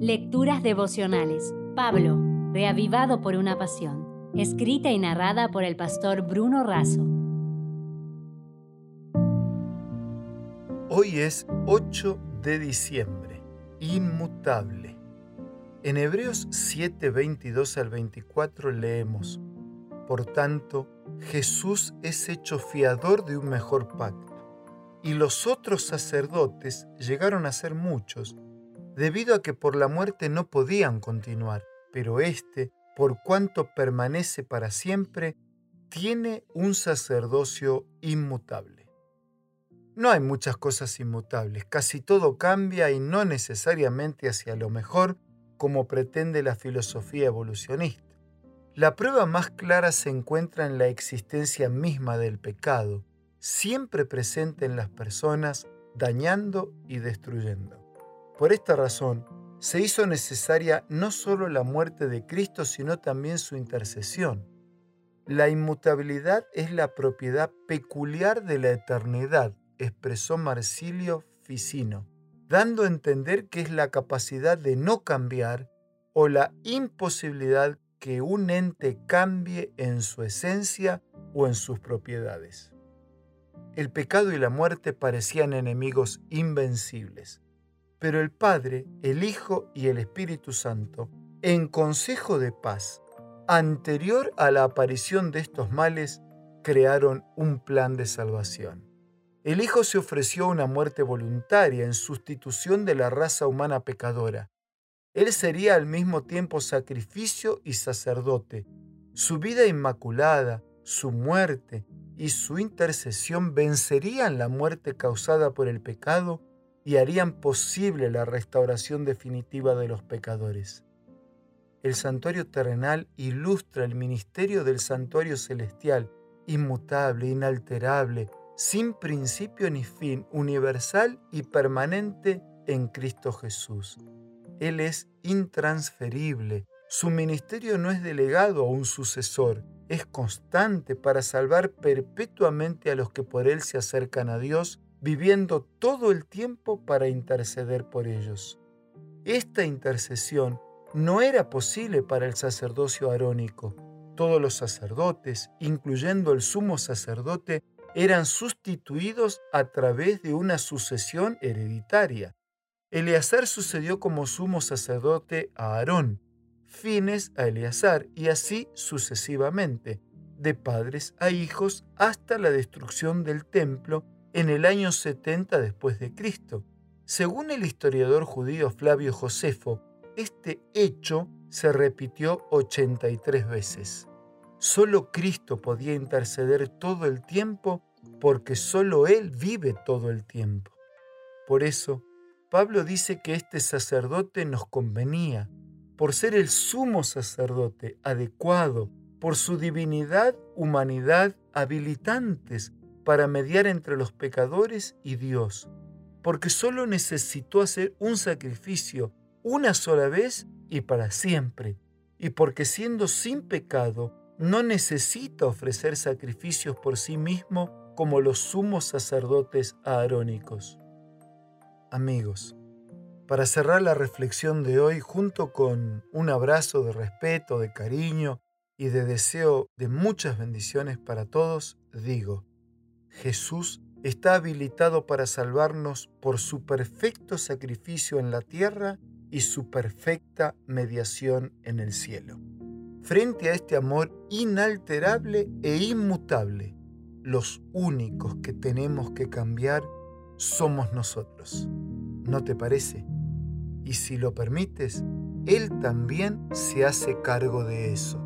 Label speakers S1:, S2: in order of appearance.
S1: Lecturas devocionales. Pablo, reavivado por una pasión. Escrita y narrada por el pastor Bruno Razo.
S2: Hoy es 8 de diciembre. Inmutable. En Hebreos 7, 22 al 24 leemos, Por tanto, Jesús es hecho fiador de un mejor pacto, y los otros sacerdotes llegaron a ser muchos, debido a que por la muerte no podían continuar, pero éste, por cuanto permanece para siempre, tiene un sacerdocio inmutable. No hay muchas cosas inmutables, casi todo cambia y no necesariamente hacia lo mejor, como pretende la filosofía evolucionista. La prueba más clara se encuentra en la existencia misma del pecado, siempre presente en las personas, dañando y destruyendo. Por esta razón, se hizo necesaria no solo la muerte de Cristo, sino también su intercesión. La inmutabilidad es la propiedad peculiar de la eternidad, expresó Marsilio Ficino, dando a entender que es la capacidad de no cambiar o la imposibilidad que un ente cambie en su esencia o en sus propiedades. El pecado y la muerte parecían enemigos invencibles, pero el Padre, el Hijo y el Espíritu Santo, en consejo de paz, anterior a la aparición de estos males, crearon un plan de salvación. El Hijo se ofreció una muerte voluntaria en sustitución de la raza humana pecadora, él sería al mismo tiempo sacrificio y sacerdote. Su vida inmaculada, su muerte y su intercesión vencerían la muerte causada por el pecado y harían posible la restauración definitiva de los pecadores. El santuario terrenal ilustra el ministerio del santuario celestial, inmutable, inalterable, sin principio ni fin, universal y permanente en Cristo Jesús. Él es intransferible. Su ministerio no es delegado a un sucesor, es constante para salvar perpetuamente a los que por Él se acercan a Dios, viviendo todo el tiempo para interceder por ellos. Esta intercesión no era posible para el sacerdocio arónico. Todos los sacerdotes, incluyendo el sumo sacerdote, eran sustituidos a través de una sucesión hereditaria. Eleazar sucedió como sumo sacerdote a Aarón, Fines a Eleazar y así sucesivamente, de padres a hijos hasta la destrucción del templo en el año 70 después de Cristo. Según el historiador judío Flavio Josefo, este hecho se repitió 83 veces. Solo Cristo podía interceder todo el tiempo porque solo Él vive todo el tiempo. Por eso, Pablo dice que este sacerdote nos convenía por ser el sumo sacerdote adecuado, por su divinidad, humanidad, habilitantes para mediar entre los pecadores y Dios, porque solo necesitó hacer un sacrificio una sola vez y para siempre, y porque siendo sin pecado, no necesita ofrecer sacrificios por sí mismo como los sumos sacerdotes aarónicos. Amigos, para cerrar la reflexión de hoy junto con un abrazo de respeto, de cariño y de deseo de muchas bendiciones para todos, digo, Jesús está habilitado para salvarnos por su perfecto sacrificio en la tierra y su perfecta mediación en el cielo. Frente a este amor inalterable e inmutable, los únicos que tenemos que cambiar somos nosotros. ¿No te parece? Y si lo permites, Él también se hace cargo de eso.